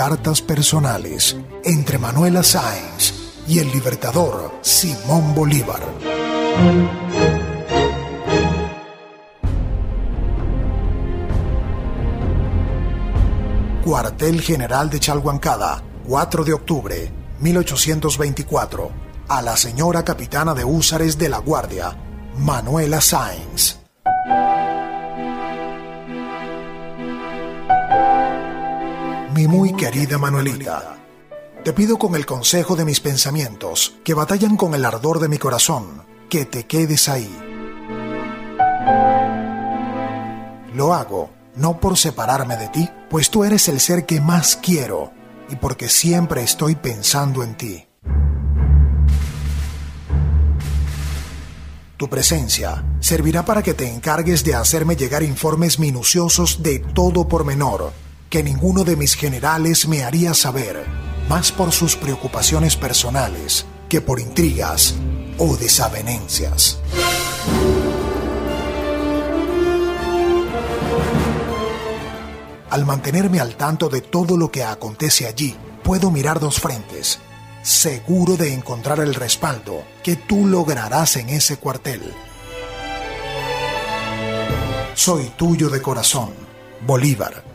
cartas personales entre Manuela Sáenz y el libertador Simón Bolívar. Cuartel General de Chalhuancada, 4 de octubre, 1824. A la señora capitana de húsares de la Guardia, Manuela Sáenz. Mi muy querida Manuelita, te pido con el consejo de mis pensamientos, que batallan con el ardor de mi corazón, que te quedes ahí. Lo hago no por separarme de ti, pues tú eres el ser que más quiero y porque siempre estoy pensando en ti. Tu presencia servirá para que te encargues de hacerme llegar informes minuciosos de todo pormenor que ninguno de mis generales me haría saber, más por sus preocupaciones personales que por intrigas o desavenencias. Al mantenerme al tanto de todo lo que acontece allí, puedo mirar dos frentes, seguro de encontrar el respaldo que tú lograrás en ese cuartel. Soy tuyo de corazón, Bolívar.